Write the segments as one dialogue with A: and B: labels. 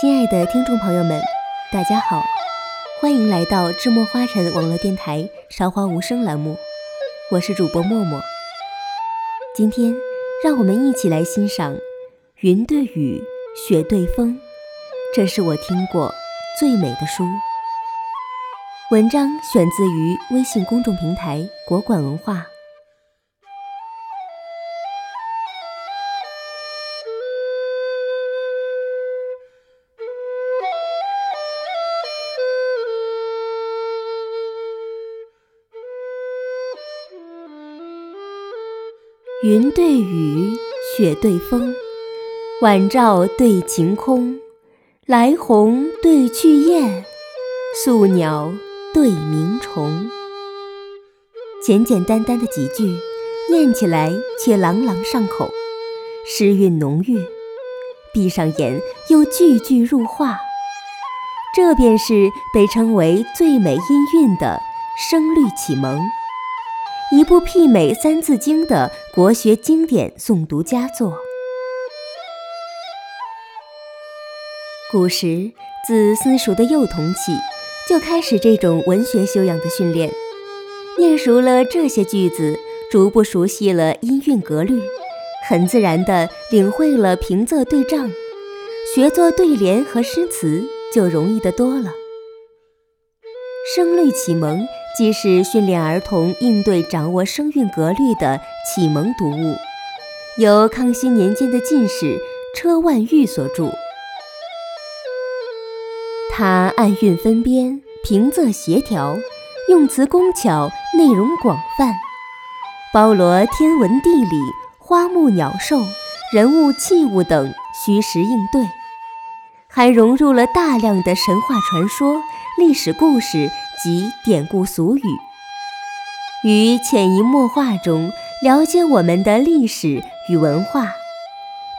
A: 亲爱的听众朋友们，大家好，欢迎来到智墨花城网络电台《韶华无声》栏目，我是主播默默。今天，让我们一起来欣赏《云对雨，雪对风》，这是我听过最美的书。文章选自于微信公众平台国馆文化。云对雨，雪对风，晚照对晴空，来鸿对去雁，宿鸟对鸣虫。简简单单的几句，念起来却朗朗上口，诗韵浓郁。闭上眼，又句句入画。这便是被称为最美音韵的《声律启蒙》。一部媲美《三字经》的国学经典诵读佳作。古时，自私塾的幼童起，就开始这种文学修养的训练。念熟了这些句子，逐步熟悉了音韵格律，很自然地领会了平仄对仗，学作对联和诗词就容易得多了。声律启蒙。既是训练儿童应对、掌握声韵格律的启蒙读物，由康熙年间的进士车万玉所著。他按韵分编，平仄协调，用词工巧，内容广泛，包罗天文地理、花木鸟兽、人物器物等虚实应对，还融入了大量的神话传说、历史故事。及典故俗语，于潜移默化中了解我们的历史与文化，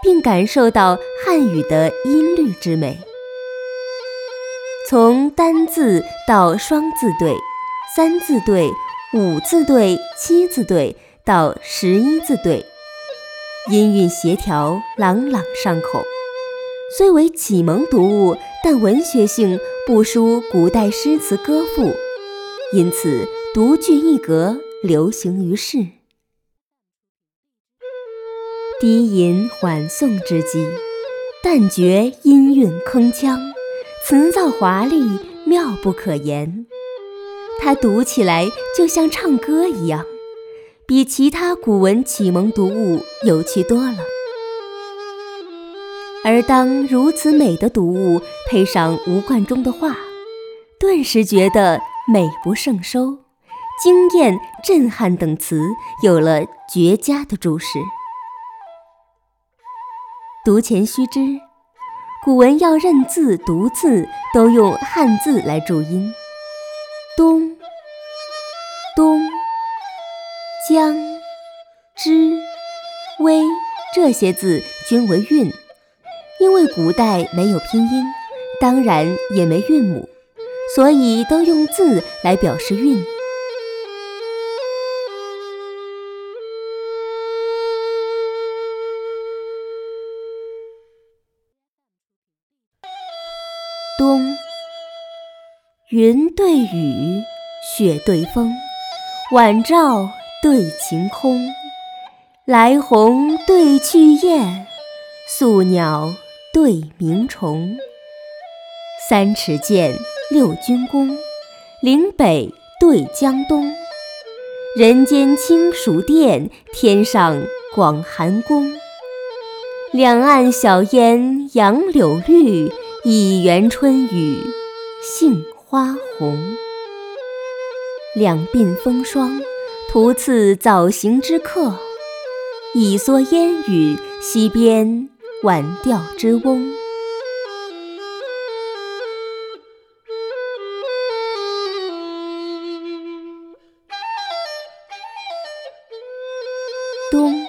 A: 并感受到汉语的音律之美。从单字到双字对、三字对、五字对、七字对到十一字对，音韵协调，朗朗上口。虽为启蒙读物，但文学性不输古代诗词歌赋，因此独具一格，流行于世。低吟缓诵之际，但觉音韵铿锵，词造华丽，妙不可言。它读起来就像唱歌一样，比其他古文启蒙读物有趣多了。而当如此美的读物配上吴冠中的画，顿时觉得美不胜收，惊艳、震撼等词有了绝佳的注释。读前须知，古文要认字、读字，都用汉字来注音，东、东、江、之、微这些字均为韵。因为古代没有拼音，当然也没韵母，所以都用字来表示韵。冬，云对雨，雪对风，晚照对晴空，来鸿对去雁，宿鸟对鸣虫。三尺剑，六钧弓，岭北对江东。人间清暑殿，天上广寒宫。两岸晓烟杨柳绿。一园春雨杏花红，两鬓风霜，徒次早行之客；一蓑烟雨，溪边晚钓之翁。冬，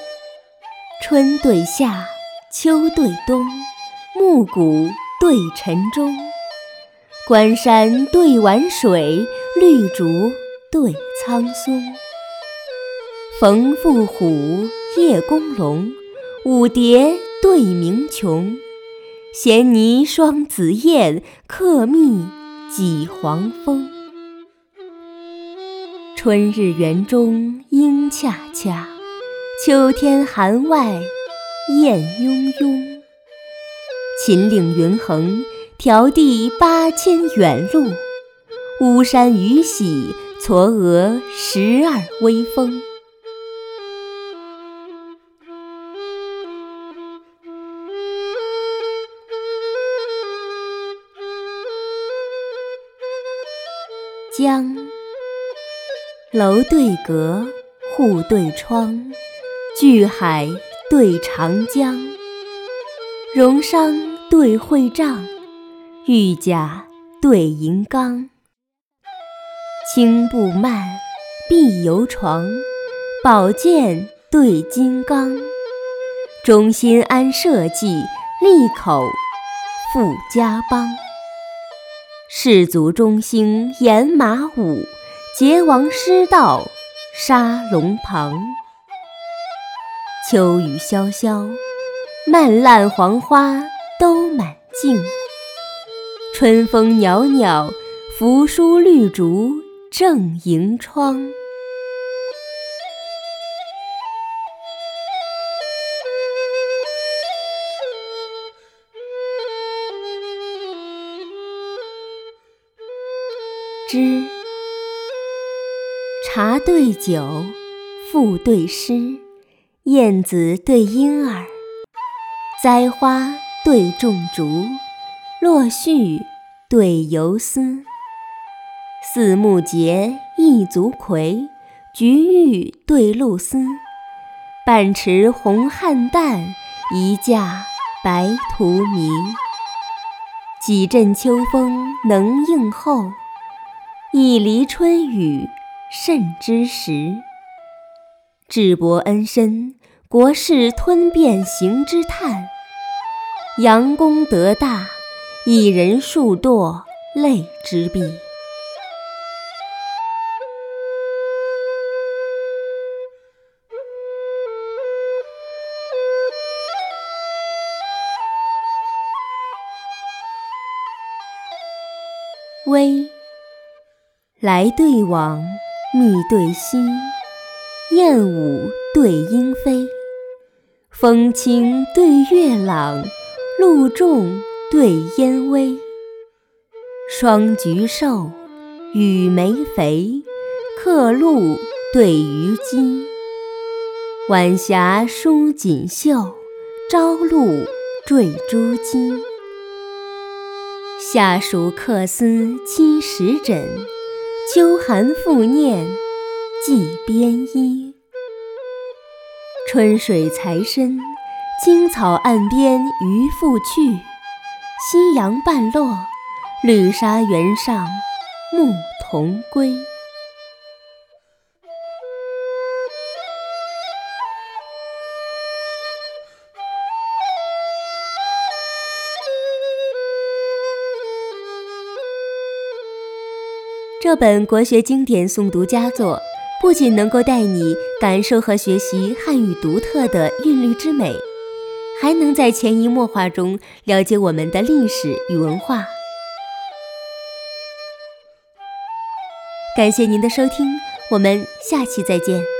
A: 春对夏，秋对冬，暮鼓。对晨钟，关山对晚水，绿竹对苍松。冯妇虎，叶公龙，舞蝶对鸣琼。衔泥双紫燕，客蜜几黄蜂。春日园中莺恰恰，秋天寒外雁雍雍。秦岭云横，迢递八千远路；巫山雨洗，嵯峨十二微峰。江，楼对阁，户对窗，巨海对长江，荣商。对会帐，玉甲对银缸，青布幔，碧油床，宝剑对金刚，忠心安社稷，利口富家邦。士卒中兴严马武，桀王失道杀龙旁。秋雨潇潇，漫烂黄花。都满径，春风袅袅，扶疏绿竹正迎窗。诗，茶对酒，赋对诗，燕子对莺儿，栽花。对种竹，落絮对游丝。四木节，一足葵，菊玉对露丝。半池红菡萏，一架白荼蘼。几阵秋风能应候，一犁春雨甚之时。智伯恩深，国士吞变行之叹。杨公德大，以人数堕泪之壁。微，来对往，密对稀，燕舞对莺飞，风清对月朗。露重对烟微，霜菊瘦，雨梅肥，客路对渔矶。晚霞舒锦绣，朝露缀珠玑。夏暑客思栖石枕，秋寒复念寄边衣。春水才深。青草岸边渔父去，夕阳半落，绿沙原上牧童归。这本国学经典诵读佳作，不仅能够带你感受和学习汉语独特的韵律之美，还能在潜移默化中了解我们的历史与文化。感谢您的收听，我们下期再见。